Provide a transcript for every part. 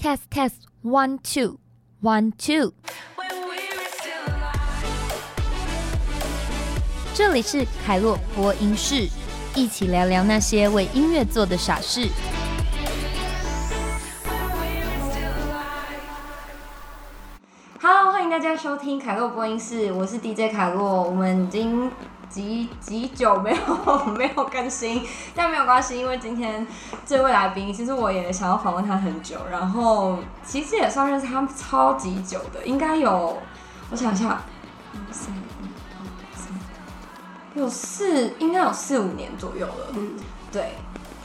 Test test one two one two。这里是凯洛播音室，一起聊聊那些为音乐做的傻事。Hello，欢迎大家收听凯洛播音室，我是 DJ 凯洛。我们已经几几久没有 没有更新，但没有关系，因为今天这位来宾，其实我也想要访问他很久，然后其实也算认识他超级久的，应该有，我想一下，三三有四，应该有四五年左右了。嗯，对，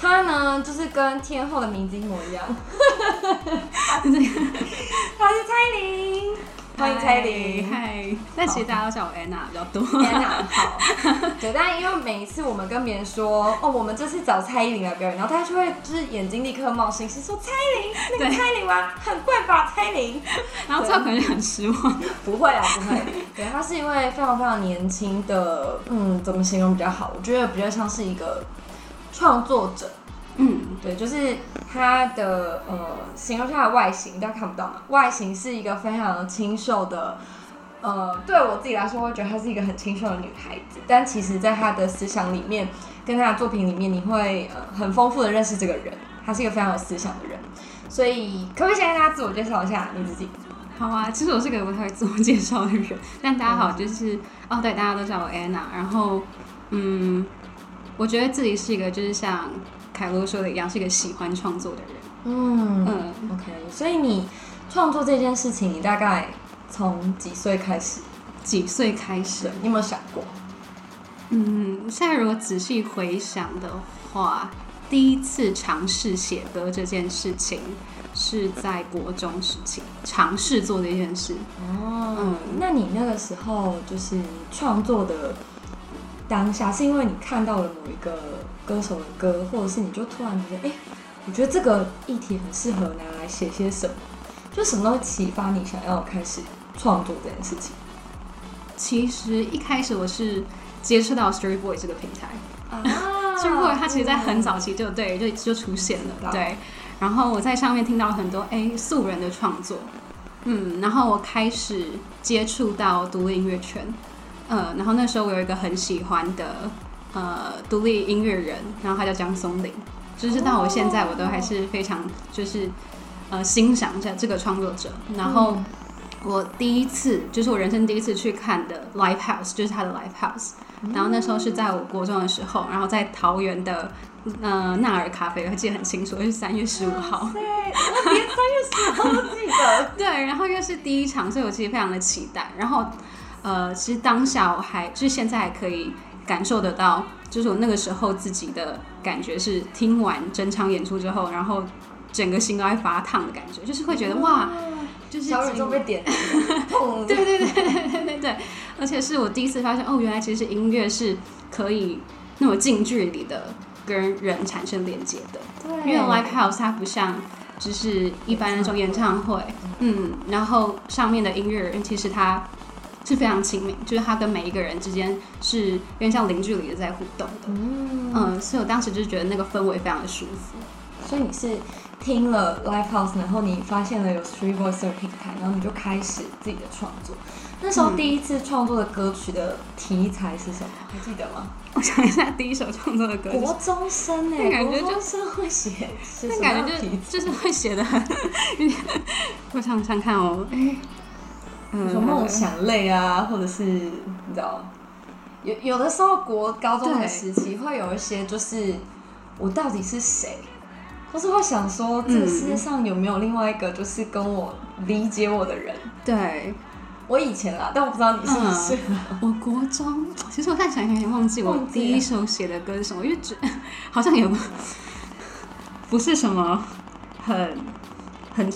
他呢就是跟天后的名字一模一样，他是蔡琳。欢迎蔡琳，嗨！但其实大家都叫我 Anna 比较多。安娜好，对，但因为每一次我们跟别人说，哦，我们这次找蔡依林来表演，然后大家就会就是眼睛立刻冒星星，说蔡依林，那个蔡依林吗？很怪吧，蔡依林。然后最后可能就很失望。不会啊，不会。对，他是一位非常非常年轻的，嗯，怎么形容比较好？我觉得比较像是一个创作者。嗯，对，就是它的呃，形容下的外形，大家看不到嘛？外形是一个非常清秀的，呃，对我自己来说，我觉得她是一个很清秀的女孩子。但其实，在她的思想里面，跟她的作品里面，你会呃很丰富的认识这个人。她是一个非常有思想的人。所以，可不可以先跟大家自我介绍一下你自己？好啊，其实我是个不太会自我介绍的人。但大家好，就是哦，对，大家都叫我 Anna。然后，嗯，我觉得自己是一个，就是像。凯罗说的一样，是一个喜欢创作的人。嗯嗯，OK。所以你创作这件事情，你大概从几岁开始？几岁开始？你有没有想过？嗯，现在如果仔细回想的话，第一次尝试写歌这件事情是在国中时期尝试做的一件事。哦，嗯，那你那个时候就是创作的当下，是因为你看到了某一个？歌手的歌，或者是你就突然觉得，哎，我觉得这个议题很适合拿来写些什么，就什么都会启发你想要开始创作这件事情。其实一开始我是接触到 Story Boy 这个平台啊，Story Boy 它其实在很早期就对就就出现了，对。然后我在上面听到很多哎素人的创作，嗯，然后我开始接触到独立音乐圈，呃，然后那时候我有一个很喜欢的。呃，独立音乐人，然后他叫江松林，就是到我现在我都还是非常就是呃欣赏这这个创作者。然后我第一次就是我人生第一次去看的 live house，就是他的 live house。然后那时候是在我国中的时候，然后在桃园的呃纳尔咖啡，我记得很清楚，是三月十五号。对，连三月十五号都记得。对，然后又是第一场，所以我其实非常的期待。然后呃，其实当下我还就是现在还可以。感受得到，就是我那个时候自己的感觉是听完整场演出之后，然后整个心都在发烫的感觉，就是会觉得哇，就是小宇宙被点，对对对对对对对，而且是我第一次发现哦，原来其实音乐是可以那么近距离的跟人产生连接的，因为 live house 它不像就是一般那种演唱会，嗯，然后上面的音乐人其实他。是非常亲密，就是他跟每一个人之间是有点像零距离的在互动的，嗯，所以我当时就觉得那个氛围非常的舒服。所以你是听了 Live House，然后你发现了有 Three Voice 的平台，然后你就开始自己的创作。那时候第一次创作的歌曲的题材是什么？还记得吗？我想一下，第一首创作的歌，国中生哎，感觉就是会写，那感觉就就是会写的很，我想想看哦，哎。说梦想类啊，或者是你知道，有有的时候国高中的时期会有一些，就是我到底是谁，或是会想说，这个世界上有没有另外一个，就是跟我理解我的人？对，我以前啦，但我不知道你是不是。我国中，其实我再想一想，有点忘记我第一首写的歌是什么，因为觉 好像有，不是什么很很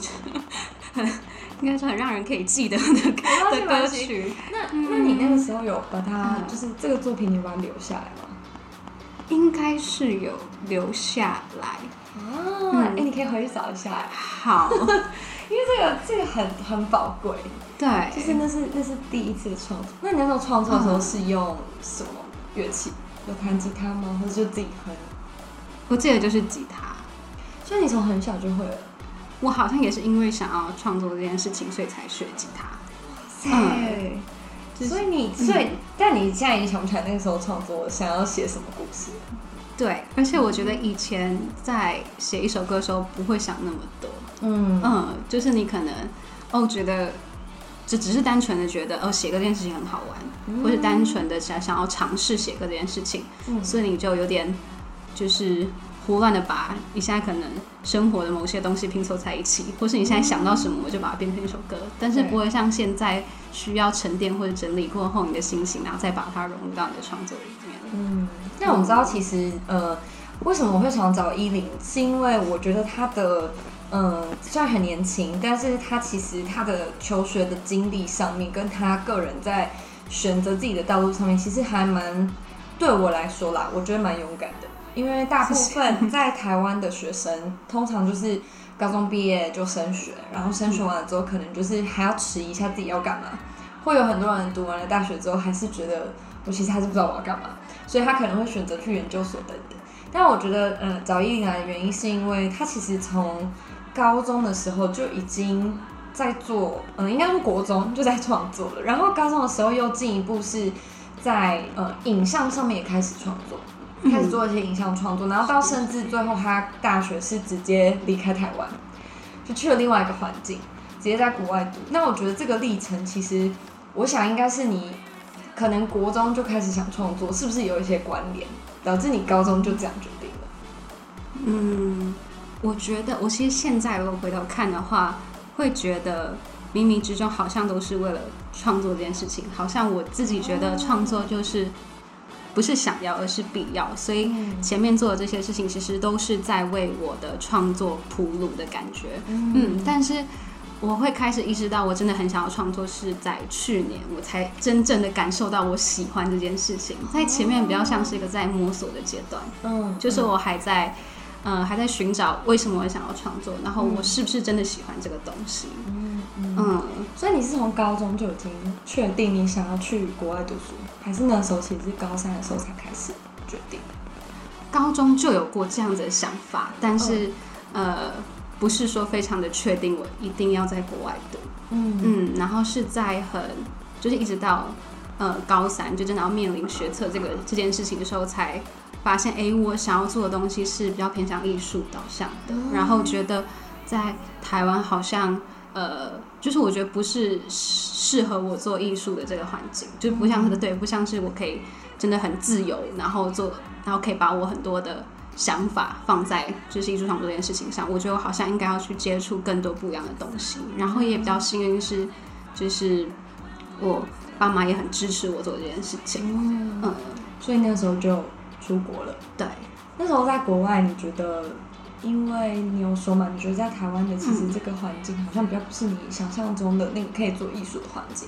很。应该是很让人可以记得的的歌曲。那那你那个时候有把它，就是这个作品，你把它留下来吗？应该是有留下来啊。哎，你可以回去找一下。好，因为这个这个很很宝贵。对，就是那是那是第一次的创作。那你那时候创作的时候是用什么乐器？有弹吉他吗？或者就自己哼？我记得就是吉他。所以你从很小就会了。我好像也是因为想要创作这件事情，所以才学吉他。嗯，所以你，所以，但你现在已经想不起来那个时候创作想要写什么故事？对，而且我觉得以前在写一首歌的时候不会想那么多。嗯嗯，就是你可能哦觉得。就只是单纯的觉得，哦，写歌这件事情很好玩，或是单纯的想想要尝试写歌这件事情，嗯所以你就有点就是胡乱的把你现在可能生活的某些东西拼凑在一起，或是你现在想到什么，我就把它变成一首歌，但是不会像现在需要沉淀或者整理过后你的心情，然后再把它融入到你的创作里面。嗯，那我们知道其实呃，为什么我会想找依林，是因为我觉得他的。嗯，虽然很年轻，但是他其实他的求学的经历上面，跟他个人在选择自己的道路上面，其实还蛮对我来说啦，我觉得蛮勇敢的。因为大部分在台湾的学生，通常就是高中毕业就升学，然后升学完了之后，可能就是还要迟疑一下自己要干嘛。会有很多人读完了大学之后，还是觉得我其实还是不知道我要干嘛，所以他可能会选择去研究所等等。但我觉得，嗯，找依林来的原因是因为他其实从高中的时候就已经在做，嗯，应该是国中就在创作了。然后高中的时候又进一步是在呃影像上面也开始创作，开始做一些影像创作。然后到甚至最后他大学是直接离开台湾，就去了另外一个环境，直接在国外读。那我觉得这个历程其实，我想应该是你可能国中就开始想创作，是不是有一些关联，导致你高中就这样决定了？嗯。我觉得，我其实现在如果回头看的话，会觉得冥冥之中好像都是为了创作这件事情。好像我自己觉得创作就是不是想要，而是必要。所以前面做的这些事情，其实都是在为我的创作铺路的感觉。嗯，但是我会开始意识到，我真的很想要创作，是在去年我才真正的感受到我喜欢这件事情。在前面比较像是一个在摸索的阶段，嗯，就是我还在。嗯，还在寻找为什么我想要创作，然后我是不是真的喜欢这个东西？嗯嗯。所以你是从高中就已经确定你想要去国外读书，还是那时候其实是高三的时候才开始决定？高中就有过这样子的想法，但是呃，不是说非常的确定我一定要在国外读。嗯嗯。然后是在很就是一直到呃高三，就真的要面临学测这个这件事情的时候才。发现哎，我想要做的东西是比较偏向艺术导向的，然后觉得在台湾好像呃，就是我觉得不是适合我做艺术的这个环境，就不像是对，不像是我可以真的很自由，然后做，然后可以把我很多的想法放在就是艺术创作这件事情上。我觉得我好像应该要去接触更多不一样的东西，然后也比较幸运是，就是我爸妈也很支持我做这件事情，嗯，所以那个时候就。出国了，对，那时候在国外，你觉得，因为你有说嘛，你觉得在台湾的其实这个环境好像比较不是你想象中的那个可以做艺术的环境。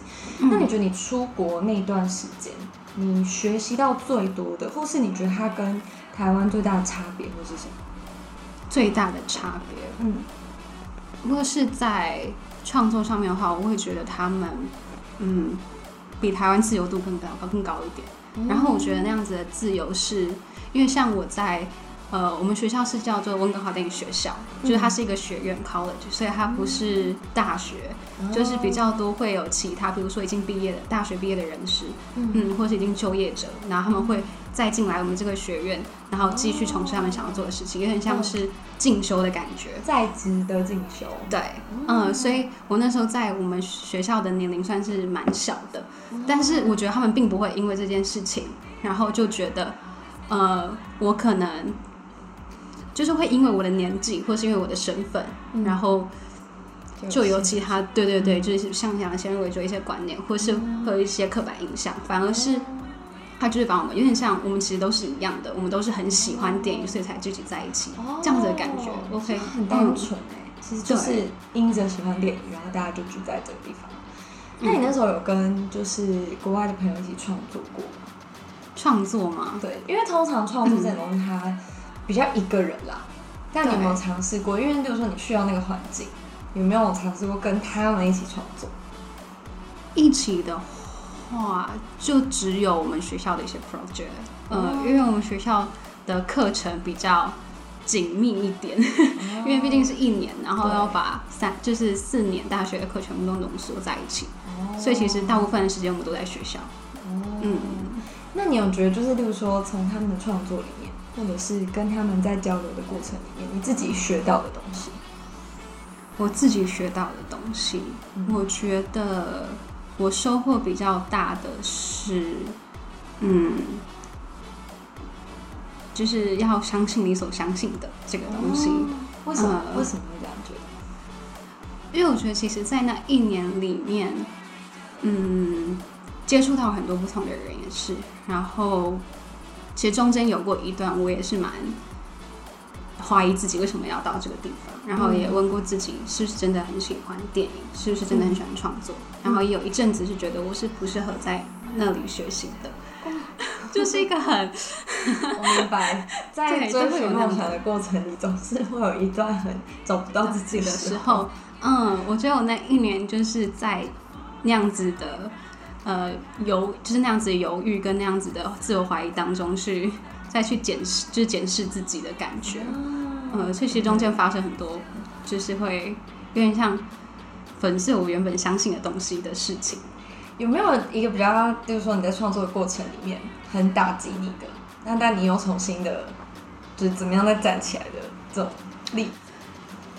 那你觉得你出国那段时间，你学习到最多的，或是你觉得它跟台湾最大的差别，或是什么？最大的差别，嗯，如果是在创作上面的话，我会觉得他们，嗯，比台湾自由度更高，更高一点。然后我觉得那样子的自由是，因为像我在，呃，我们学校是叫做温哥华电影学校，就是它是一个学院 college，所以它不是大学，就是比较多会有其他，比如说已经毕业的大学毕业的人士，嗯，或是已经就业者，然后他们会再进来我们这个学院，然后继续从事他们想要做的事情，有点像是进修的感觉，在职的进修。对，嗯，所以我那时候在我们学校的年龄算是蛮小的。但是我觉得他们并不会因为这件事情，然后就觉得，呃，我可能就是会因为我的年纪，或是因为我的身份，然后就有其他，对对对，就是像讲先入为主一些观念，或是会有一些刻板印象，反而是他就是把我们有点像我们其实都是一样的，我们都是很喜欢电影，所以才聚集在一起，这样子的感觉，OK，很单纯哎，其实就是因着喜欢电影，然后大家就聚在这个地方。那你那时候有跟就是国外的朋友一起创作过吗？创作吗？对，因为通常创作这种东西它比较一个人啦。但你有没有尝试过？因为比如说你需要那个环境，有没有尝试过跟他们一起创作？一起的话，就只有我们学校的一些 project。呃，因为我们学校的课程比较紧密一点，因为毕竟是一年，然后要把三就是四年大学的课全部都浓缩在一起，所以其实大部分的时间我们都在学校。嗯，那你有觉得就是，例如说从他们的创作里面，或者是跟他们在交流的过程里面，你自己学到的东西？我自己学到的东西，我觉得我收获比较大的是，嗯。就是要相信你所相信的这个东西。为什么？为什么会这样觉得？因为我觉得，其实，在那一年里面，嗯，接触到很多不同的人也是。然后，其实中间有过一段，我也是蛮怀疑自己为什么要到这个地方。然后也问过自己，是不是真的很喜欢电影？是不是真的很喜欢创作？然后也有一阵子是觉得我是不适合在那里学习的。就是一个很，我明白，在追求梦想的过程里，总是会有一段很找不到自己的时候。嗯，我觉得我那一年就是在那样子的呃犹，就是那样子犹豫跟那样子的自我怀疑当中去再去检视，就是检视自己的感觉。嗯，所以其实中间发生很多，就是会有点像粉碎我原本相信的东西的事情。有没有一个比较，就是说你在创作的过程里面很打击你的，那但你又重新的，就是怎么样再站起来的这种例子？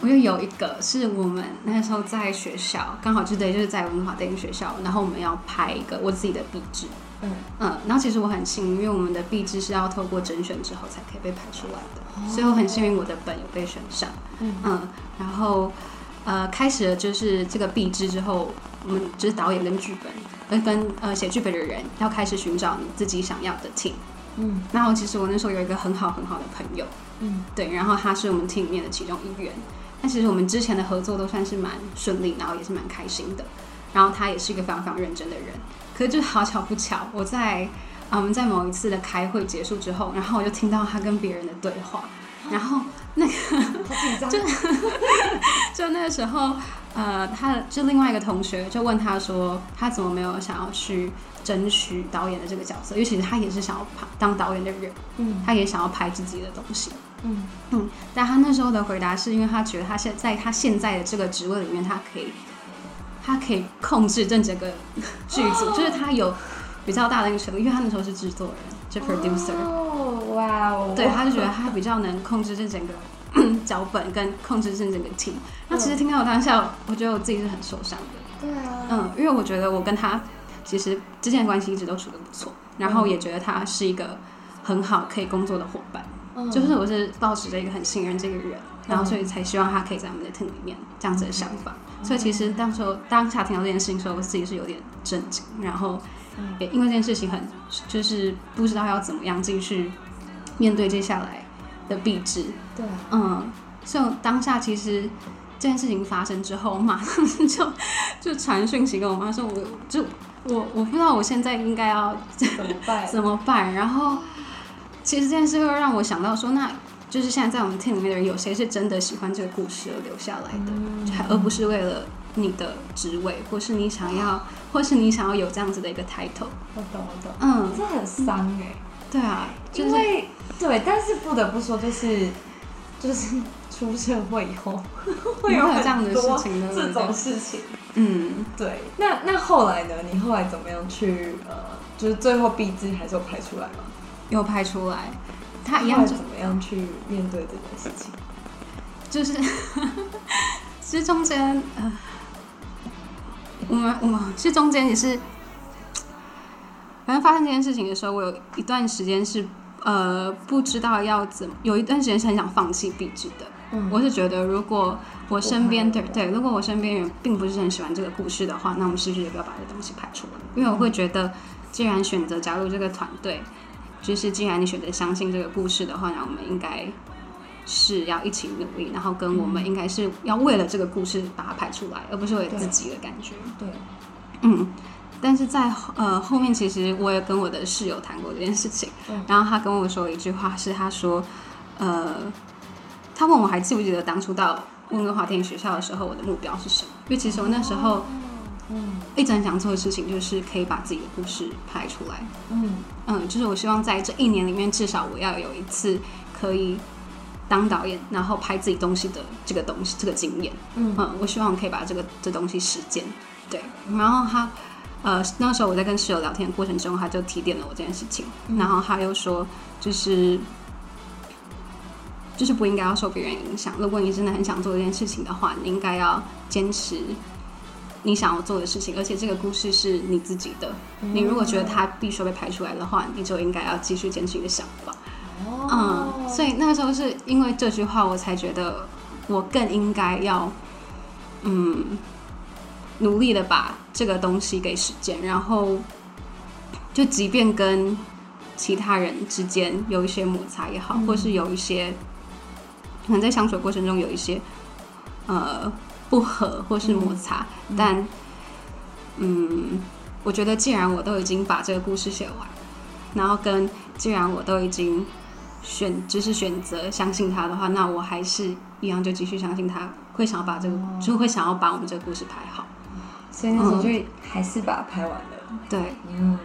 我又有一个是我们那时候在学校，刚好就对，就是在文化电影学校，然后我们要拍一个我自己的壁纸，嗯。嗯，然后其实我很幸运，因为我们的壁纸是要透过甄选之后才可以被拍出来的，所以我很幸运我的本有被选上，嗯。嗯，然后呃开始了就是这个壁纸之后，我们就是导演跟剧本。跟跟呃写剧本的人要开始寻找你自己想要的 team，嗯，然后其实我那时候有一个很好很好的朋友，嗯，对，然后他是我们 team 里面的其中一员，那其实我们之前的合作都算是蛮顺利，然后也是蛮开心的，然后他也是一个非常非常认真的人，可是就好巧不巧，我在啊我们在某一次的开会结束之后，然后我就听到他跟别人的对话，然后那个就就那个时候。呃，他就另外一个同学就问他说，他怎么没有想要去争取导演的这个角色？因为其实他也是想要拍当导演的人，嗯，他也想要拍自己的东西，嗯嗯。但他那时候的回答是因为他觉得他现在他现在的这个职位里面，他可以，他可以控制这整个剧组，就是他有比较大的一个权利，因为他那时候是制作人，就 producer。哦，哇哦。对，他就觉得他比较能控制这整个。脚本跟控制这整个 team，那其实听到我当下，我觉得我自己是很受伤的。对啊，嗯，因为我觉得我跟他其实之间的关系一直都处的不错，然后也觉得他是一个很好可以工作的伙伴。嗯，就是我是抱持着一个很信任这个人，然后所以才希望他可以在我们的 team 里面这样子的想法。所以其实当时候当下听到这件事情的时候，我自己是有点震惊，然后也因为这件事情很就是不知道要怎么样继续面对接下来。的壁纸，对，嗯，所以当下其实这件事情发生之后，马上 就就传讯息跟我妈说，我就我我不知道我现在应该要怎么办，怎么办？然后其实这件事会让我想到说，那就是现在在我们 team 里面的人，有谁是真的喜欢这个故事而留下来的，而不是为了你的职位，或是你想要，或是你想要有这样子的一个 title。我懂，我懂，嗯，这很伤哎。对啊，因为对，但是不得不说，就是就是出社会以后 会有这样的事情，这种事情。嗯，对。那那后来呢？你后来怎么样去呃，就是最后毕制还是有拍出来吗？有拍出来。他一样怎么样去面对这件事情？就是 其实中间呃，我们我们其实中间也是。反正发生这件事情的时候，我有一段时间是呃不知道要怎么，有一段时间是很想放弃壁纸的。嗯，我是觉得如果我身边对对，如果我身边人并不是很喜欢这个故事的话，那我们是不是也不要把这东西拍出来？因为我会觉得，既然选择加入这个团队，就是既然你选择相信这个故事的话，那我们应该是要一起努力，然后跟我们应该是要为了这个故事把它拍出来，而不是为自己的感觉。对，嗯。但是在呃后面，其实我也跟我的室友谈过这件事情，然后他跟我说一句话，是他说，呃，他问我还记不记得当初到温哥华电影学校的时候，我的目标是什么？因为其实我那时候，嗯，一直很想做的事情就是可以把自己的故事拍出来，嗯。嗯，就是我希望在这一年里面，至少我要有一次可以。当导演，然后拍自己东西的这个东西，这个经验，嗯。我希望可以把这个这东西实践。对，然后他呃那时候我在跟室友聊天的过程中，他就提点了我这件事情，然后他又说就是就是不应该要受别人影响。如果你真的很想做一件事情的话，你应该要坚持你想要做的事情，而且这个故事是你自己的。你如果觉得它必须被拍出来的话，你就应该要继续坚持你的想法。嗯，所以那个时候是因为这句话，我才觉得我更应该要嗯努力的把这个东西给实践，然后就即便跟其他人之间有一些摩擦也好，或是有一些可能在相处过程中有一些呃不和或是摩擦，但嗯，我觉得既然我都已经把这个故事写完，然后跟既然我都已经。选就是选择相信他的话，那我还是一样就继续相信他会想要把这个，就会想要把我们这个故事拍好。所以那时候就还是把它拍完了。对，嗯。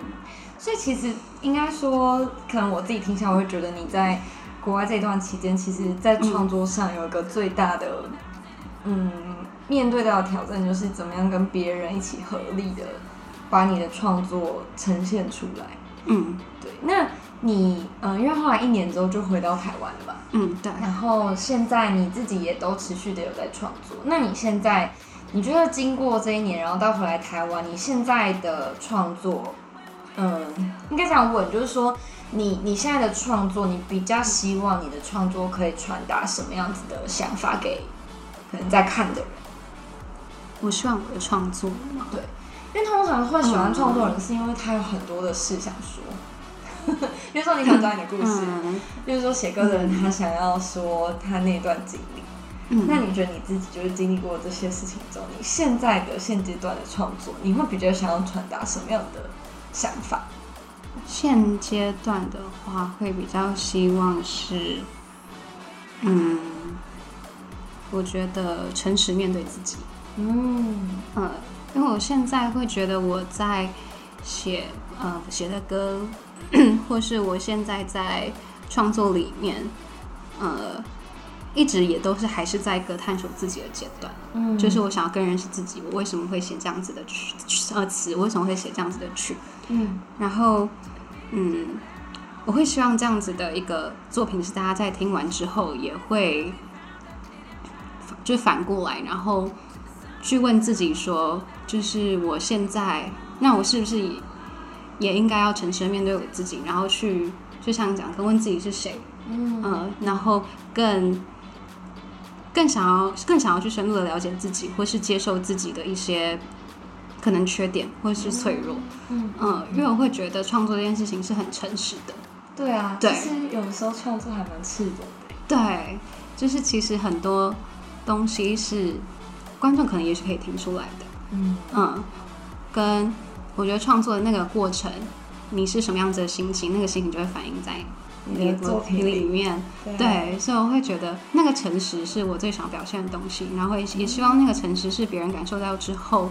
所以其实应该说，可能我自己听下，来会觉得你在国外这段期间，其实在创作上有一个最大的，嗯，面对到的挑战就是怎么样跟别人一起合力的把你的创作呈现出来。嗯，对。那你嗯，因为后来一年之后就回到台湾了嘛，嗯，对。然后现在你自己也都持续的有在创作。那你现在你觉得经过这一年，然后到回来台湾，你现在的创作，嗯，应该这样问，就是说你你现在的创作，你比较希望你的创作可以传达什么样子的想法给可能在看的人？我希望我的创作，对，因为通常会喜欢创作人，是因为他有很多的事想说。比如说你想讲你的故事，比如说写歌的人他想要说他那段经历，那你觉得你自己就是经历过这些事情之后，你现在的现阶段的创作，你会比较想要传达什么样的想法？现阶段的话，会比较希望是，嗯，我觉得诚实面对自己。嗯嗯，因为我现在会觉得我在写呃写的歌。或是我现在在创作里面，呃，一直也都是还是在一个探索自己的阶段。嗯，就是我想要更认识自己，我为什么会写这样子的曲呃词，我为什么会写这样子的曲？嗯，然后嗯，我会希望这样子的一个作品是大家在听完之后也会，就反过来，然后去问自己说，就是我现在，那我是不是？也应该要诚实的面对我自己，然后去就像讲，跟问自己是谁，嗯，然后更更想要更想要去深入的了解自己，或是接受自己的一些可能缺点或是脆弱，嗯。嗯，因为我会觉得创作这件事情是很诚实的，对啊，对。其实有时候创作还蛮赤裸的，对，就是其实很多东西是观众可能也是可以听出来的，嗯嗯，跟。我觉得创作的那个过程，你是什么样子的心情，那个心情就会反映在你的作品里面。对，所以我会觉得那个诚实是我最想表现的东西，然后也也希望那个诚实是别人感受到之后，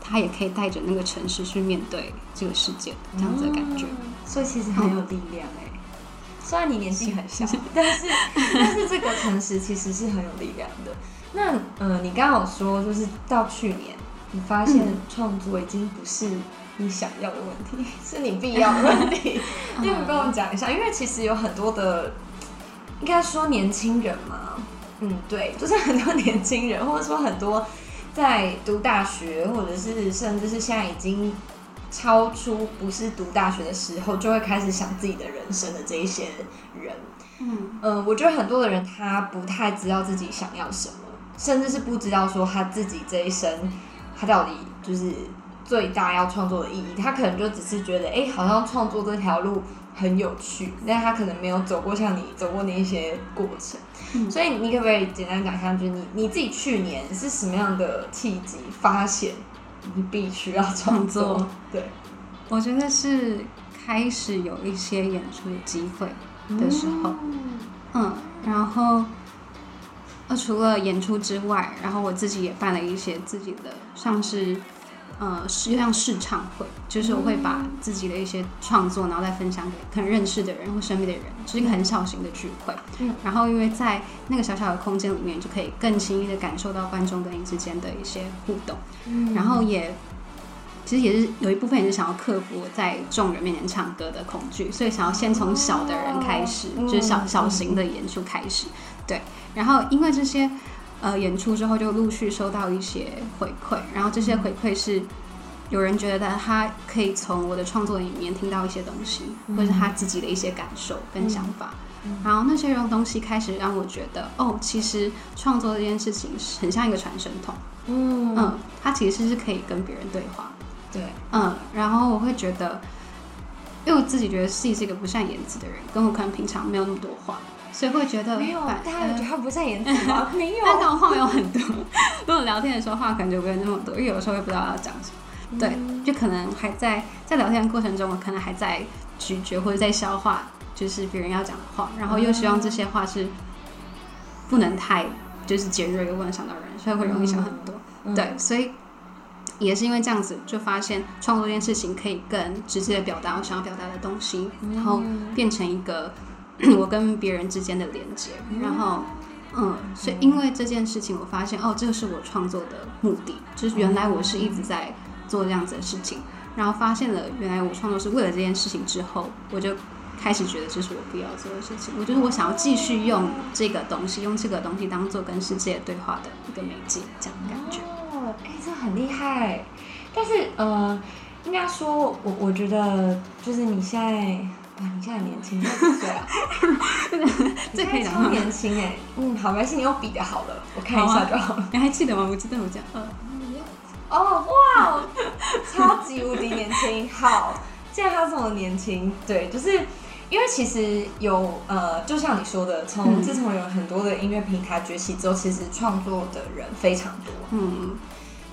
他也可以带着那个诚实去面对这个世界，这样子的感觉。所以其实很有力量哎，虽然你年纪很小，但是但是这个诚实其实是很有力量的。那嗯，你刚刚有说就是到去年，你发现创作已经不是。你想要的问题 是你必要的问题，你不跟我讲一下？因为其实有很多的，应该说年轻人嘛，嗯，对，就是很多年轻人，或者说很多在读大学，或者是甚至是现在已经超出不是读大学的时候，就会开始想自己的人生的这一些人，嗯嗯，我觉得很多的人他不太知道自己想要什么，甚至是不知道说他自己这一生他到底就是。最大要创作的意义，他可能就只是觉得，哎，好像创作这条路很有趣，但他可能没有走过像你走过那一些过程。所以你可不可以简单讲一下，就是你你自己去年是什么样的契机发现你必须要创作？对，我觉得是开始有一些演出的机会的时候，嗯，然后呃，除了演出之外，然后我自己也办了一些自己的，像是。呃，是像试唱会，就是我会把自己的一些创作，然后再分享给可能认识的人或身边的人，就是一个很小型的聚会。嗯，然后因为在那个小小的空间里面，就可以更轻易的感受到观众跟你之间的一些互动。嗯，然后也其实也是有一部分也是想要克服在众人面前唱歌的恐惧，所以想要先从小的人开始，就是小小型的演出开始。对，然后因为这些。呃，演出之后就陆续收到一些回馈，然后这些回馈是有人觉得他可以从我的创作里面听到一些东西，或者是他自己的一些感受跟想法，然后那些用东西开始让我觉得，哦，其实创作这件事情很像一个传声筒，嗯。嗯，它其实是可以跟别人对话，对，嗯，然后我会觉得，因为我自己觉得自己是一个不善言辞的人，跟我可能平常没有那么多话。所以会觉得没有，大家觉得他不善言辞吗？没有，但我话没有很多。如果聊天的时候话可能就不会那么多，因为有时候会不知道要讲什么。对，就可能还在在聊天的过程中，我可能还在咀嚼或者在消化，就是别人要讲的话，然后又希望这些话是不能太就是尖锐，又不能伤到人，所以会容易想很多。对，所以也是因为这样子，就发现创作这件事情可以更直接的表达我想要表达的东西，然后变成一个。我跟别人之间的连接，然后，嗯，所以因为这件事情，我发现哦，这个是我创作的目的，就是原来我是一直在做这样子的事情，然后发现了原来我创作是为了这件事情之后，我就开始觉得这是我必要做的事情，我觉得我想要继续用这个东西，用这个东西当做跟世界对话的一个媒介，这样的感觉。哦，哎，这很厉害，但是，呃，应该说，我我觉得就是你现在。哇，你现在年轻，几岁啊？这可以超年轻哎，嗯，好，没事，你用笔的好了，我看一下就好了。你还记得吗？我记得我讲，嗯，哦，哇，超级无敌年轻。好，既然他这么年轻，对，就是因为其实有呃，就像你说的，从自从有很多的音乐平台崛起之后，其实创作的人非常多。嗯，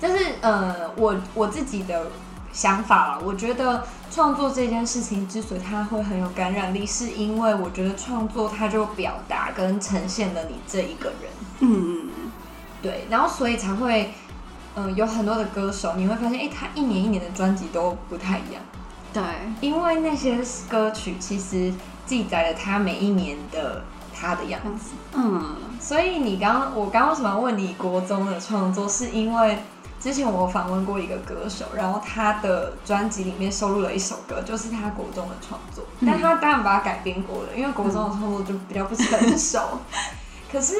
但是呃，我我自己的。想法了，我觉得创作这件事情之所以它会很有感染力，是因为我觉得创作它就表达跟呈现了你这一个人，嗯，对，然后所以才会，嗯，有很多的歌手，你会发现，哎，他一年一年的专辑都不太一样，对，因为那些歌曲其实记载了他每一年的他的样子，嗯，所以你刚我刚为什么问你国中的创作，是因为。之前我访问过一个歌手，然后他的专辑里面收录了一首歌，就是他国中的创作，但他当然把它改编过了，因为国中的创作就比较不成熟。可是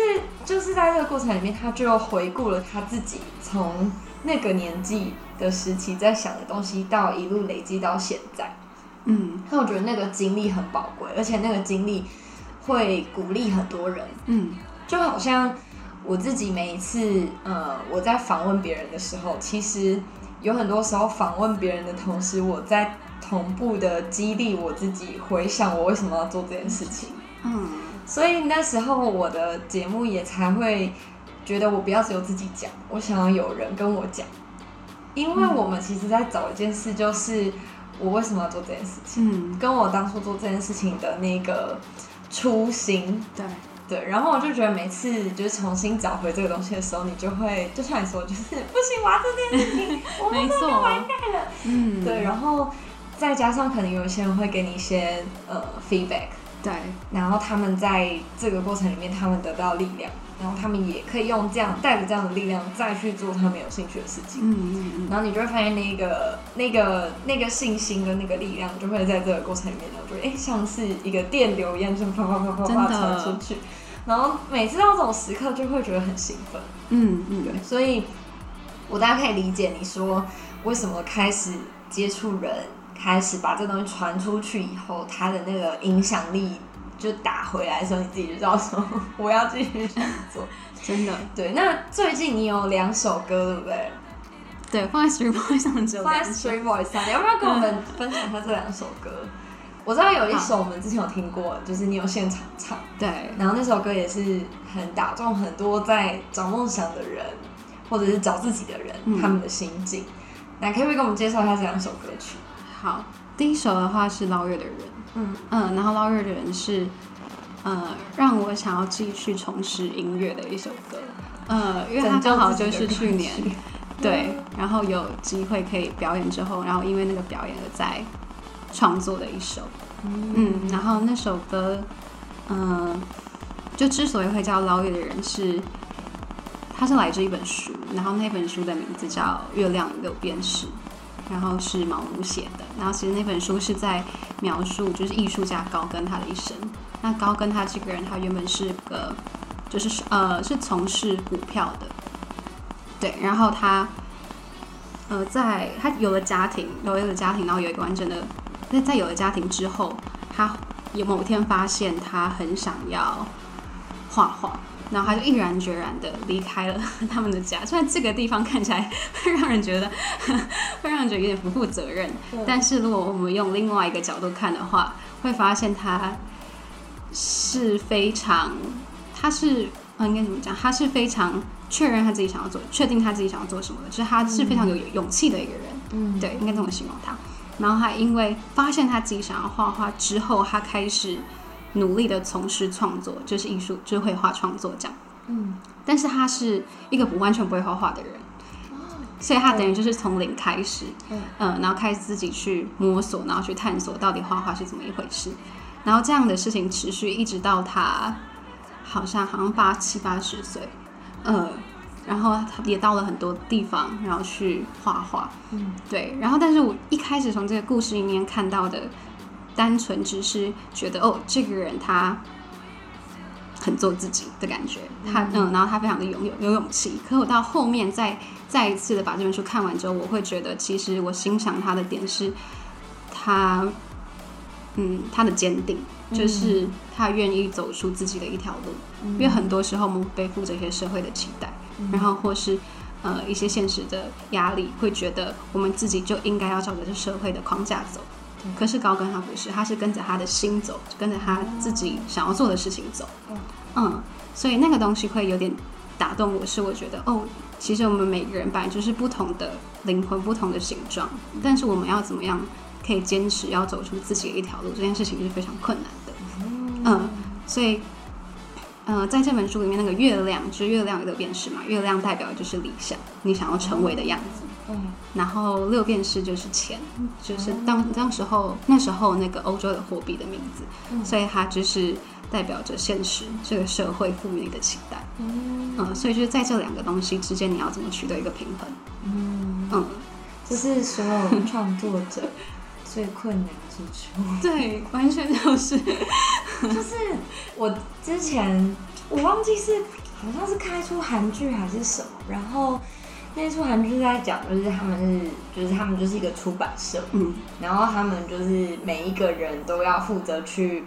就是在这个过程里面，他就回顾了他自己从那个年纪的时期在想的东西，到一路累积到现在。嗯，那我觉得那个经历很宝贵，而且那个经历会鼓励很多人。嗯，就好像。我自己每一次，呃，我在访问别人的时候，其实有很多时候访问别人的同时，我在同步的激励我自己，回想我为什么要做这件事情。嗯，所以那时候我的节目也才会觉得我不要只有自己讲，我想要有人跟我讲，因为我们其实在找一件事，就是我为什么要做这件事情，跟我当初做这件事情的那个初心。对。对，然后我就觉得每次就是重新找回这个东西的时候，你就会就像你说，就是不行，我要做这件事情，我们都要完蛋了。嗯，对，然后再加上可能有一些人会给你一些呃 feedback，对，然后他们在这个过程里面，他们得到力量。然后他们也可以用这样带着这样的力量再去做他们有兴趣的事情。嗯嗯嗯。然后你就会发现那个那个那个信心跟那个力量就会在这个过程里面，然后就哎像是一个电流一样，就啪啪啪啪啪传出去。然后每次到这种时刻，就会觉得很兴奋。嗯嗯。对。所以，我大家可以理解你说为什么开始接触人，开始把这东西传出去以后，它的那个影响力。就打回来的时候，你自己就知道说我要继续做，真的。对，那最近你有两首歌，对不对？对，放在 Street Boys 上只有放在 Street Boys 上，你要不要跟我们分享一下这两首歌？我知道有一首我们之前有听过，就是你有现场唱，对。然后那首歌也是很打中很多在找梦想的人，或者是找自己的人他们的心境。那可不可以给我们介绍一下这两首歌曲？好，第一首的话是捞月的人。嗯嗯，然后捞月的人是，呃，让我想要继续从事音乐的一首歌，呃，因为它刚好就是去年，对，然后有机会可以表演之后，然后因为那个表演而在创作的一首，嗯，然后那首歌，嗯，就之所以会叫捞月的人是，它是来自一本书，然后那本书的名字叫《月亮六便士》，然后是毛姆写的，然后其实那本书是在描述就是艺术家高更他的一生。那高更他这个人，他原本是个就是呃是从事股票的。对，然后他，呃，在他有了家庭，有了家庭，然后有一个完整的，那在有了家庭之后，他有某天发现他很想要画画，然后他就毅然决然的离开了 他们的家。虽然这个地方看起来会让人觉得 会让人觉得有点不负责任，但是如果我们用另外一个角度看的话，会发现他是非常，他是啊应该怎么讲？他是非常。确认他自己想要做，确定他自己想要做什么的，就是他是非常有勇气的一个人。嗯，对，应该这么形容他。然后他因为发现他自己想要画画之后，他开始努力的从事创作，就是艺术，就是绘画创作这样。嗯，但是他是一个不完全不会画画的人，所以他等于就是从零开始，嗯，然后开始自己去摸索，然后去探索到底画画是怎么一回事。然后这样的事情持续一直到他好像好像八七八十岁。呃，然后他也到了很多地方，然后去画画。嗯，对。然后，但是我一开始从这个故事里面看到的，单纯只是觉得哦，这个人他很做自己的感觉。他嗯，然后他非常的勇有有勇气。可我到后面再再一次的把这本书看完之后，我会觉得其实我欣赏他的点是，他嗯，他的坚定。就是他愿意走出自己的一条路，因为很多时候我们背负着一些社会的期待，然后或是呃一些现实的压力，会觉得我们自己就应该要照着这社会的框架走。可是高跟他不是，他是跟着他的心走，跟着他自己想要做的事情走。嗯，所以那个东西会有点打动我，是我觉得哦，其实我们每个人本来就是不同的灵魂，不同的形状，但是我们要怎么样可以坚持要走出自己的一条路，这件事情是非常困难的。嗯，所以，呃，在这本书里面，那个月亮就是月亮六便士嘛，月亮代表的就是理想，你想要成为的样子。嗯，然后六便士就是钱，就是当当时候那时候那个欧洲的货币的名字，所以它就是代表着现实这个社会赋予的期待。嗯，所以就是在这两个东西之间，你要怎么取得一个平衡？嗯嗯，这是所有创作者。最困难对，完全就是，就是我之前我忘记是好像是开出韩剧还是什么，然后那出韩剧在讲，就是他们是，就是他们就是一个出版社，嗯，然后他们就是每一个人都要负责去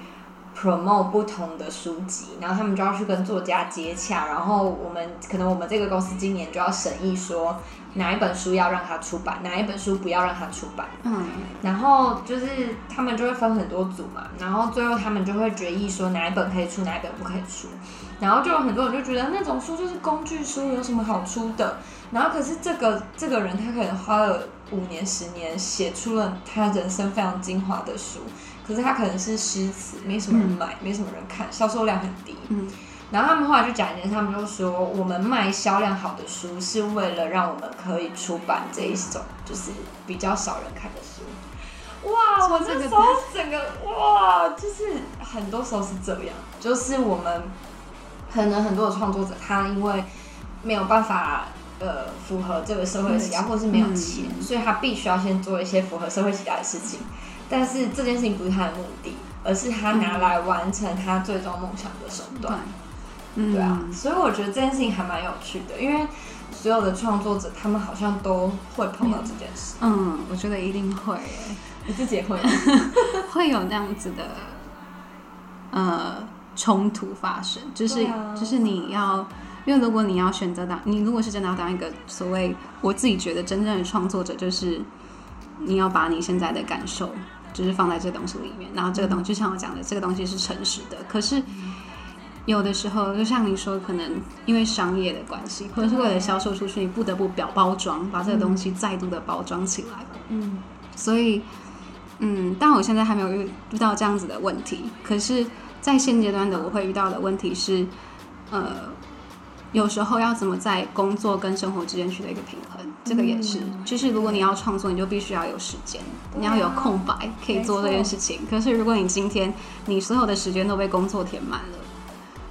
promote 不同的书籍，然后他们就要去跟作家接洽，然后我们可能我们这个公司今年就要审议说。哪一本书要让他出版，哪一本书不要让他出版。嗯，然后就是他们就会分很多组嘛，然后最后他们就会决议说哪一本可以出，哪一本不可以出。然后就有很多人就觉得那种书就是工具书，有什么好出的？然后可是这个这个人他可能花了五年、十年写出了他人生非常精华的书，可是他可能是诗词，没什么人买，没什么人看，销售量很低。嗯。然后他们后来就讲一件事，他们就说，我们卖销量好的书，是为了让我们可以出版这一种就是比较少人看的书。哇，我这时候整个哇，就是很多时候是这样，就是我们可能很多的创作者，他因为没有办法呃符合这个社会期待，或是没有钱，所以他必须要先做一些符合社会期待的事情。但是这件事情不是他的目的，而是他拿来完成他最终梦想的手段。对啊，所以我觉得这件事情还蛮有趣的，因为所有的创作者他们好像都会碰到这件事。嗯，我觉得一定会，你自己也会，会有那样子的呃冲突发生，就是就是你要，因为如果你要选择当，你如果是真的要当一个所谓我自己觉得真正的创作者，就是你要把你现在的感受就是放在这个东西里面，然后这个东西就像我讲的，这个东西是诚实的，可是。有的时候，就像你说，可能因为商业的关系，或者是为了销售出去，你不得不表包装，把这个东西再度的包装起来。嗯，所以，嗯，但我现在还没有遇遇到这样子的问题。可是，在现阶段的我会遇到的问题是，呃，有时候要怎么在工作跟生活之间取得一个平衡，这个也是。就是如果你要创作，你就必须要有时间，你要有空白可以做这件事情。可是如果你今天你所有的时间都被工作填满了，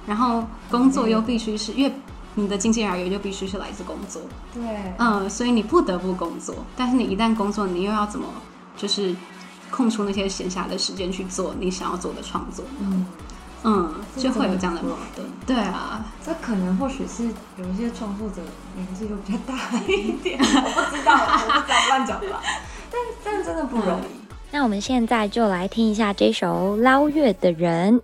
然后工作又必须是因为你的经济来源就必须是来自工作，对，嗯，所以你不得不工作。但是你一旦工作，你又要怎么就是空出那些闲暇的时间去做你想要做的创作？嗯。嗯，就会有这样的矛盾。对啊，这可能或许是有一些创作者年纪又比较大一点，我不知道，我不知道乱讲吧。但但真的不容易。那我们现在就来听一下这首《捞月的人》。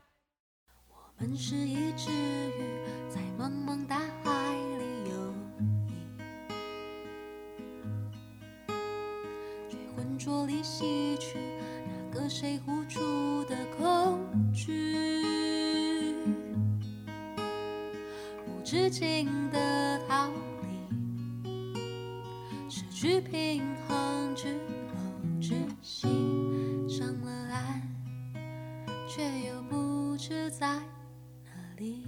我们是一只鱼，在茫茫大海里游弋，却浑浊里吸取那个谁呼出的恐惧。无尽的逃离，失去平衡之后窒息，上了岸，却又不知在里。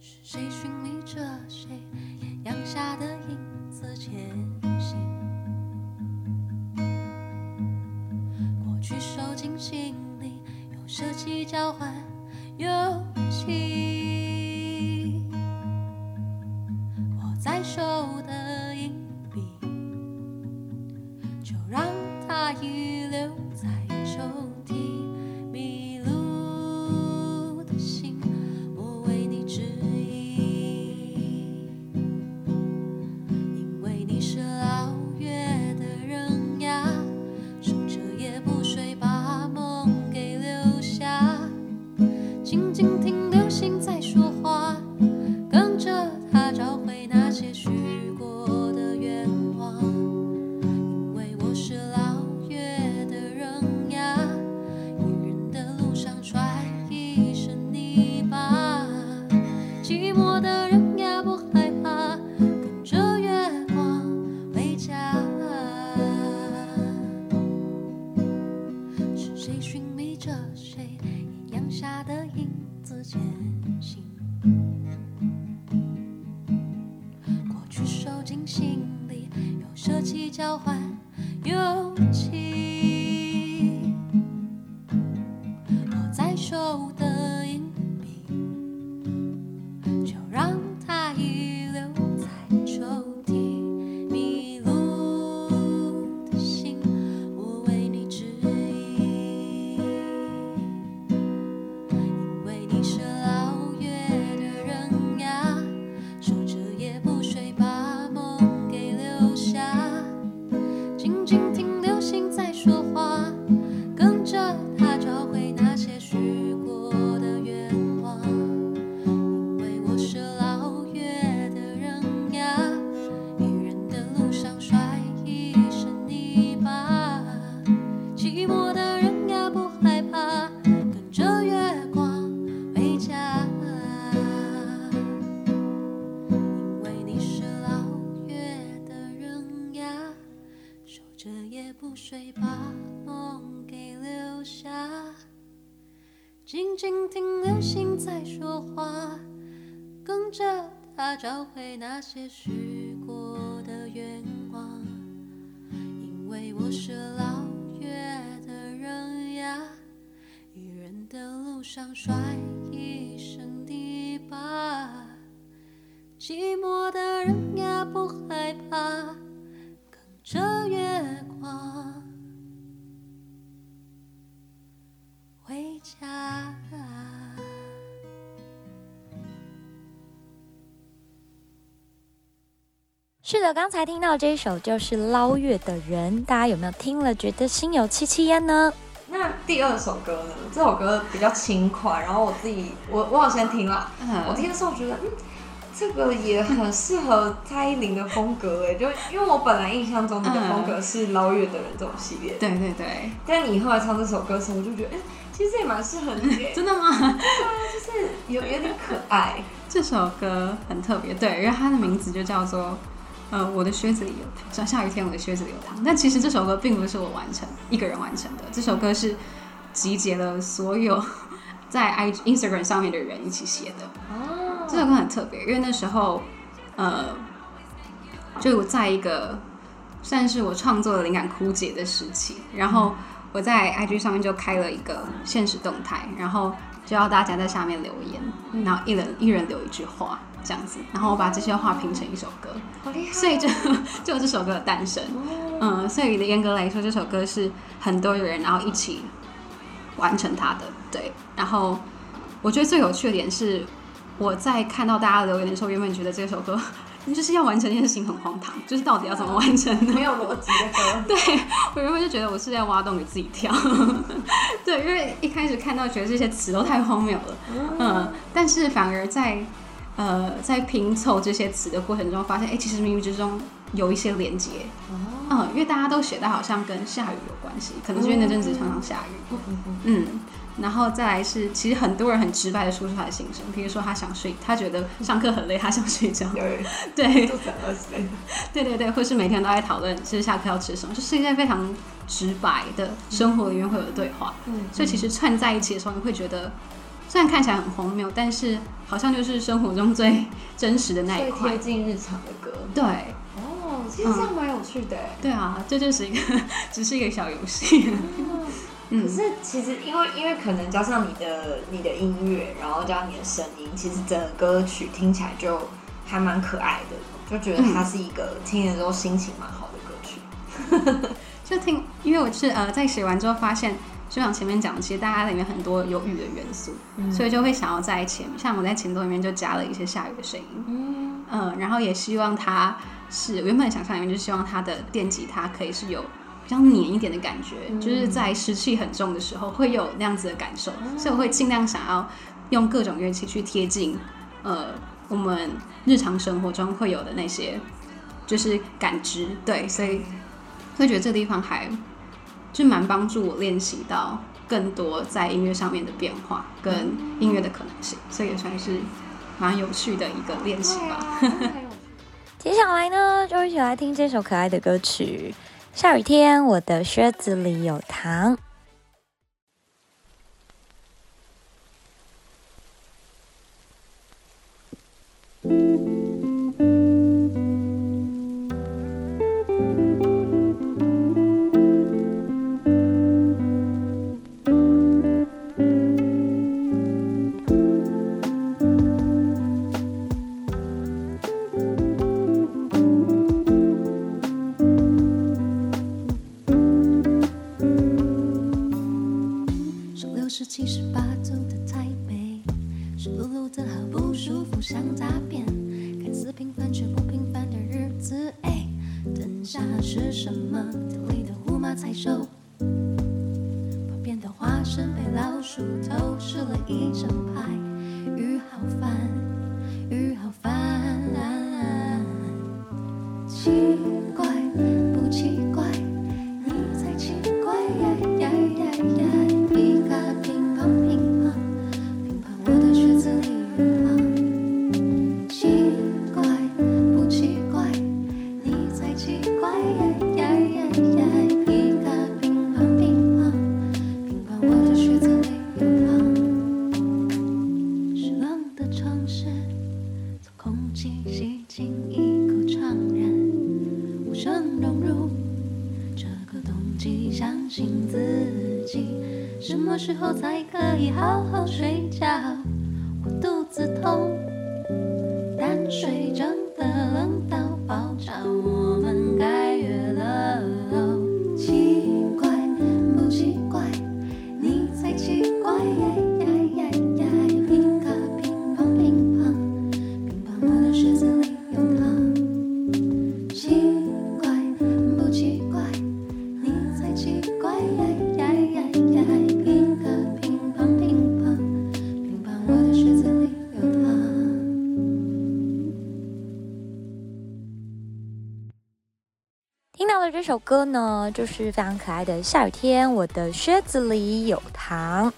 是谁寻觅着谁，艳阳下的影子前行？过去收进心里，用舍弃交换。那些许过的愿望，因为我是老月的人呀，一人的路上摔一身泥巴，寂寞的人呀不害怕，跟着月光回家。是的，刚才听到这一首就是捞月的人，大家有没有听了觉得心有戚戚焉呢？那第二首歌呢？这首歌比较轻快，然后我自己我我有先听了，我听的时候觉得，嗯，这个也很适合蔡依林的风格哎，就因为我本来印象中你的风格是捞月的人这种系列，对对对。但你后来唱这首歌的时，我就觉得，哎，其实也蛮适合你，真的吗？对啊，就是有有点可爱。这首歌很特别，对，因为它的名字就叫做。呃，我的靴子里有糖，像下雨天我的靴子里有糖。但其实这首歌并不是我完成一个人完成的，这首歌是集结了所有 在 i Instagram 上面的人一起写的。哦，这首歌很特别，因为那时候呃，就我在一个算是我创作的灵感枯竭的时期，然后我在 IG 上面就开了一个现实动态，然后就要大家在下面留言，然后一人一人留一句话这样子，然后我把这些话拼成一首歌，好厉害！所以就 就有这首歌的诞生。嗯，所以严格来说，这首歌是很多人然后一起完成它的。对，然后我觉得最有趣的点是，我在看到大家留言的时候，原本觉得这首歌 就是要完成这件事情很荒唐，就是到底要怎么完成呢？没有逻辑的歌，对我原本就觉得我是在挖洞给自己跳，对，因为一开始看到觉得这些词都太荒谬了，嗯，但是反而在呃在拼凑这些词的过程中，发现哎、其实冥冥之中有一些连接，嗯，因为大家都写的好像跟下雨有关系，可能是因为那阵子常常下雨，嗯。然后再来是，其实很多人很直白的说出他的心声，比如说他想睡，他觉得上课很累，他想睡觉，有 对，肚子饿之类的。对对对，或是每天都在讨论，其实下课要吃什么，就是一件非常直白的生活里面会有的对话。嗯。所以其实串在一起的时候，你会觉得虽然看起来很荒谬，但是好像就是生活中最真实的那一最块贴。近日常的歌。对哦，其实这样蛮有趣的哎。对啊，这就是一个 只是一个小游戏。嗯可是其实因为因为可能加上你的你的音乐，然后加上你的声音，其实整个歌曲听起来就还蛮可爱的，就觉得它是一个听的时候心情蛮好的歌曲。就听，因为我是呃在写完之后发现，就像前面讲的，其实大家里面很多有雨的元素，所以就会想要在前，像我在前奏里面就加了一些下雨的声音。嗯，嗯，然后也希望它是原本想象里面就希望它的电吉他可以是有比较黏一点的感觉，就是在湿气很重的时候会有那样子的感受，所以我会尽量想要用各种乐器去贴近呃我们日常生活中会有的那些就是感知，对，所以会觉得这个地方还就蛮帮助我练习到更多在音乐上面的变化跟音乐的可能性，所以也算是蛮有趣的一个练习吧。接下来呢，就一起来听这首可爱的歌曲《下雨天，我的靴子里有糖》。是首歌呢，就是非常可爱的《下雨天，我的靴子里有糖》。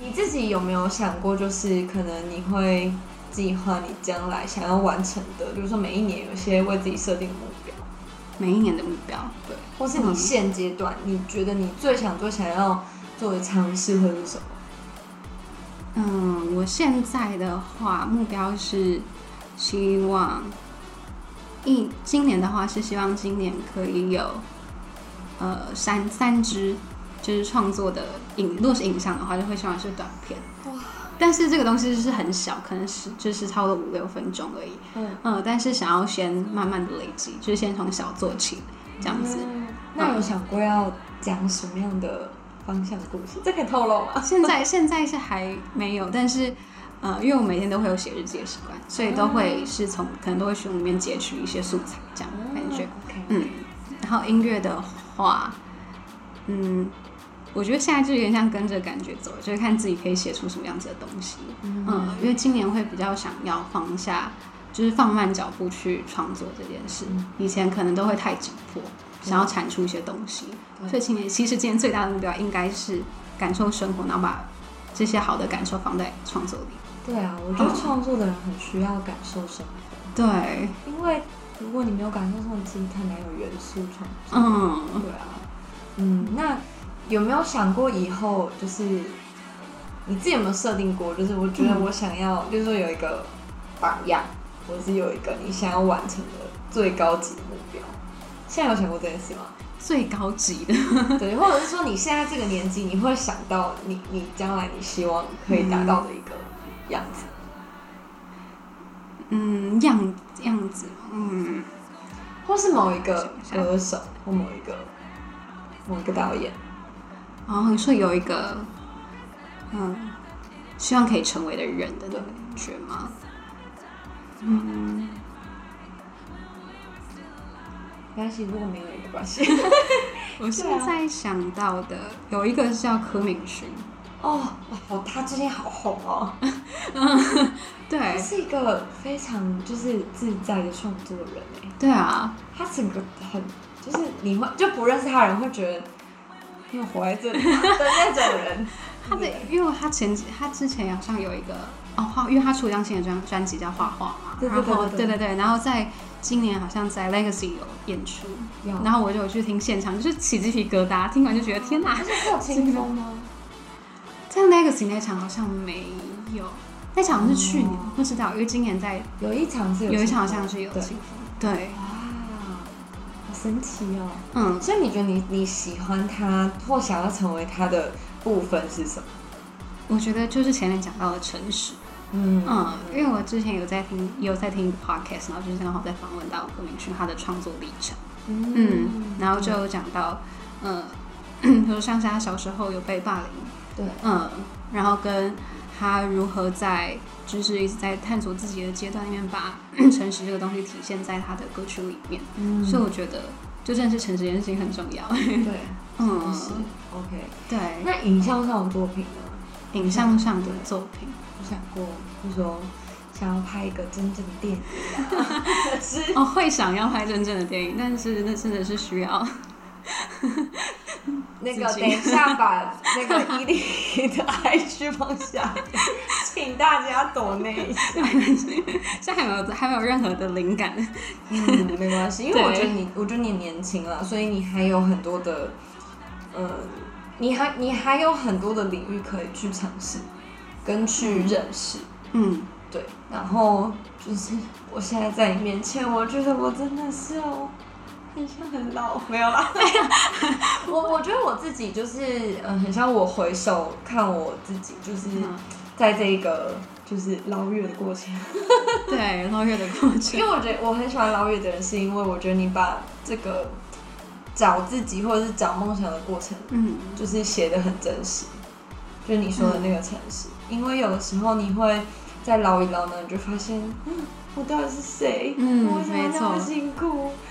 你自己有没有想过，就是可能你会计划你将来想要完成的，比如说每一年有些为自己设定的目标，每一年的目标，对，或是你现阶段你觉得你最想做想要做的尝试会是什么？嗯，我现在的话目标是希望一今年的话是希望今年可以有呃三三支就是创作的影，如果是影像的话，就会希望是短片。但是这个东西是很小，可能是就是超过五六分钟而已。嗯嗯，但是想要先慢慢的累积，就是先从小做起，这样子。嗯那有想过要讲什么样的方向的故事？这可以透露吗？现在现在是还没有，但是呃，因为我每天都会有写日记的习惯，所以都会是从可能都会从里面截取一些素材，这样感觉。OK，嗯，然后音乐的话，嗯，我觉得现在就有点像跟着感觉走，就是看自己可以写出什么样子的东西。嗯，因为今年会比较想要放下，就是放慢脚步去创作这件事。以前可能都会太紧迫，想要产出一些东西，所以今年其实今年最大的目标应该是感受生活，然后把这些好的感受放在创作里。对啊，我觉得创作的人很需要感受生活，对，因为如果你没有感受生活，其实很难有元素创作。嗯，对啊，嗯，那有没有想过以后就是你自己有没有设定过？就是我觉得我想要，就是说有一个榜样，或者是有一个你想要完成的最高级的目标。现在有想过这件事吗？最高级的。对，或者是说你现在这个年纪，你会想到你你将来你希望可以达到的一个样子。嗯，样样子，嗯，或是某一个歌手，或某一个某一个导演，然后你说有一个，嗯，希望可以成为的人的感觉吗？嗯，没关系，如果没有也没关系。我现在想到的有一个是叫柯敏勋，哦，哦，他最近好红哦，嗯 对是一个非常就是自在的创作人哎，对啊，他整个很就是你会就不认识他的人会觉得你有活在这里 的那种人。他的因为他前几他之前好像有一个哦画，因为他出一张新的专专辑叫《画画》嘛，对对然后对对对。然后在今年好像在 Legacy 有演出，然后我就有去听现场，就是起鸡皮疙瘩，听完就觉得天哪！有清风吗？在 Legacy 那场好像没有，那场是去年，不知道，因为今年在有一场是有有一场好像是有对。对，哇，好神奇哦！嗯，所以你觉得你你喜欢他或想要成为他的部分是什么？我觉得就是前面讲到的诚实，嗯。嗯，因为我之前有在听，有在听 podcast，然后就是刚好在访问到郭明勋他的创作历程，嗯，然后就有讲到，嗯，比如像是他小时候有被霸凌，对，嗯，然后跟他如何在就是一直在探索自己的阶段里面，把诚实这个东西体现在他的歌曲里面，嗯。所以我觉得就真的是诚实这件事情很重要。对，嗯，是 OK。对，那影像上的作品呢？影像上的作品，我想过，就说想要拍一个真正的电影啊，是 哦，会想要拍真正的电影，但是那真的是需要，那个等一下把那个伊利的 IG 放下，请大家躲那一下。现在还没有还没有任何的灵感。嗯，没关系，因为我觉得你，我觉得你年轻了，所以你还有很多的，嗯，你还你还有很多的领域可以去尝试，跟去认识。嗯，对，然后就是我现在在你面前，我觉得我真的是哦，很像很老，没有啦。我我觉得我自己就是，嗯、很像我回首看我自己，就是嗯在这个就是捞月的过程。对，捞月的过程因为，我觉得我很喜欢捞月的人，是因为我觉得你把这个找自己或者是找梦想的过程，嗯，就是写的很真实，就是你说的那个诚实。因为有的时候你会再捞一捞呢，你就发现，嗯，我到底是谁？嗯我为什么那么辛苦？嗯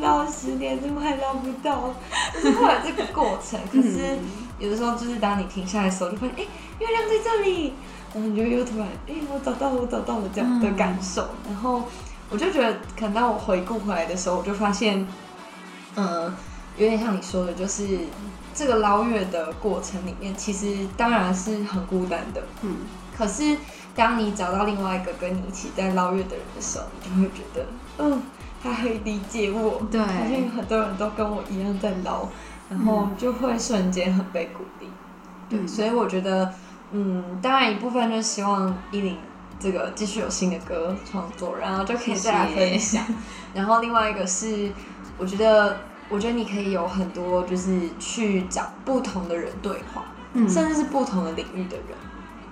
捞十年，怎么还捞不到？就是会有这个过程。可是有的时候，就是当你停下来的时候，就发现，哎、月亮在这里，然后你就又突然，哎、我找到了，我找到了这样的感受。然后我就觉得，可能当我回顾回来的时候，我就发现，嗯，有点像你说的，就是这个捞月的过程里面，其实当然是很孤单的。嗯，可是当你找到另外一个跟你一起在捞月的人的时候，你就会觉得，嗯，他可以理解我。对好像有很多人都跟我一样在捞，然后就会瞬间很被鼓励。对，嗯所以我觉得，嗯，当然一部分就是希望依林这个继续有新的歌创作，然后就可以再来分享。然后另外一个是，我觉得，我觉得你可以有很多就是去找不同的人对话，嗯甚至是不同的领域的人，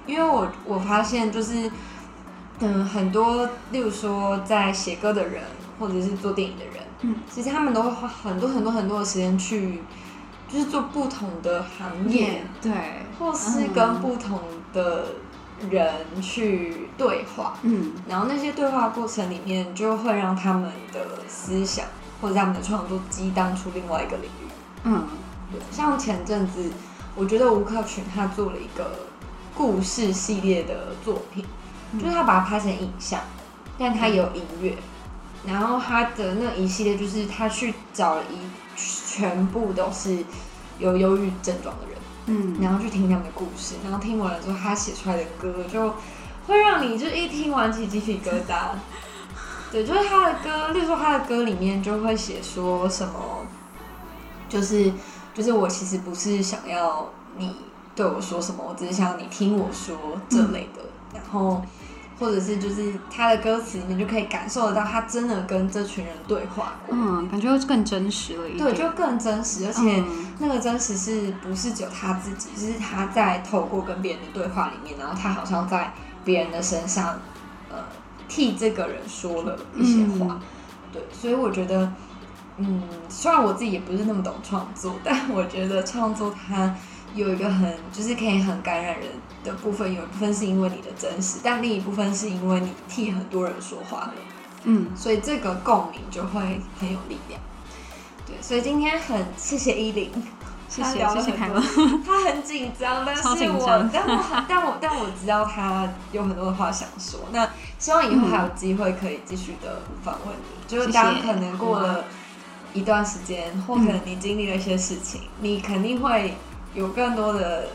因为我我发现就是，嗯，很多，例如说在写歌的人，或者是做电影的人，嗯，其实他们都会花很多很多很多的时间去，就是做不同的行业，对，或是嗯跟不同的人去对话，嗯。然后那些对话过程里面，就会让他们的思想或者他们的创作激荡出另外一个领域。嗯。对像前阵子，我觉得吴克群他做了一个故事系列的作品，就是他把它拍成影像，但他有音乐。然后他的那一系列就是他去找了一全部都是有忧郁症状的人。嗯，然后去听他们的故事，然后听完了之后，他写出来的歌就会让你就一听完起鸡皮疙瘩。对，就是他的歌，例如说他的歌里面就会写说什么，就是就是我其实不是想要你对我说什么，我只是想要你听我说这类的，然后或者是就是他的歌词里面就可以感受得到他真的跟这群人对话过，嗯，感觉会更真实了一点。对，就更真实，而且。嗯那个真实是不是只有他自己？就是他在透过跟别人的对话里面，然后他好像在别人的身上，呃，替这个人说了一些话。嗯对，所以我觉得，嗯，虽然我自己也不是那么懂创作，但我觉得创作它有一个很就是可以很感染人的部分，有一部分是因为你的真实，但另一部分是因为你替很多人说话了。嗯，所以这个共鸣就会很有力量。对，所以今天很谢谢依林，谢谢他聊了谢谢凯很多乐，他很紧张，但是我但我但我 但我知道他有很多的话想说。那希望以后还有机会可以继续的访问你，就是当谢谢可能过了一段时间，或可能你经历了一些事情，你肯定会有更多的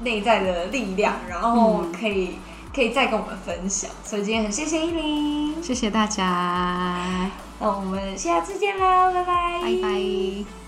内在的力量，然后嗯可以、可以再跟我们分享。所以今天很谢谢依琳，谢谢大家，那我们下次见喽，拜拜，拜拜。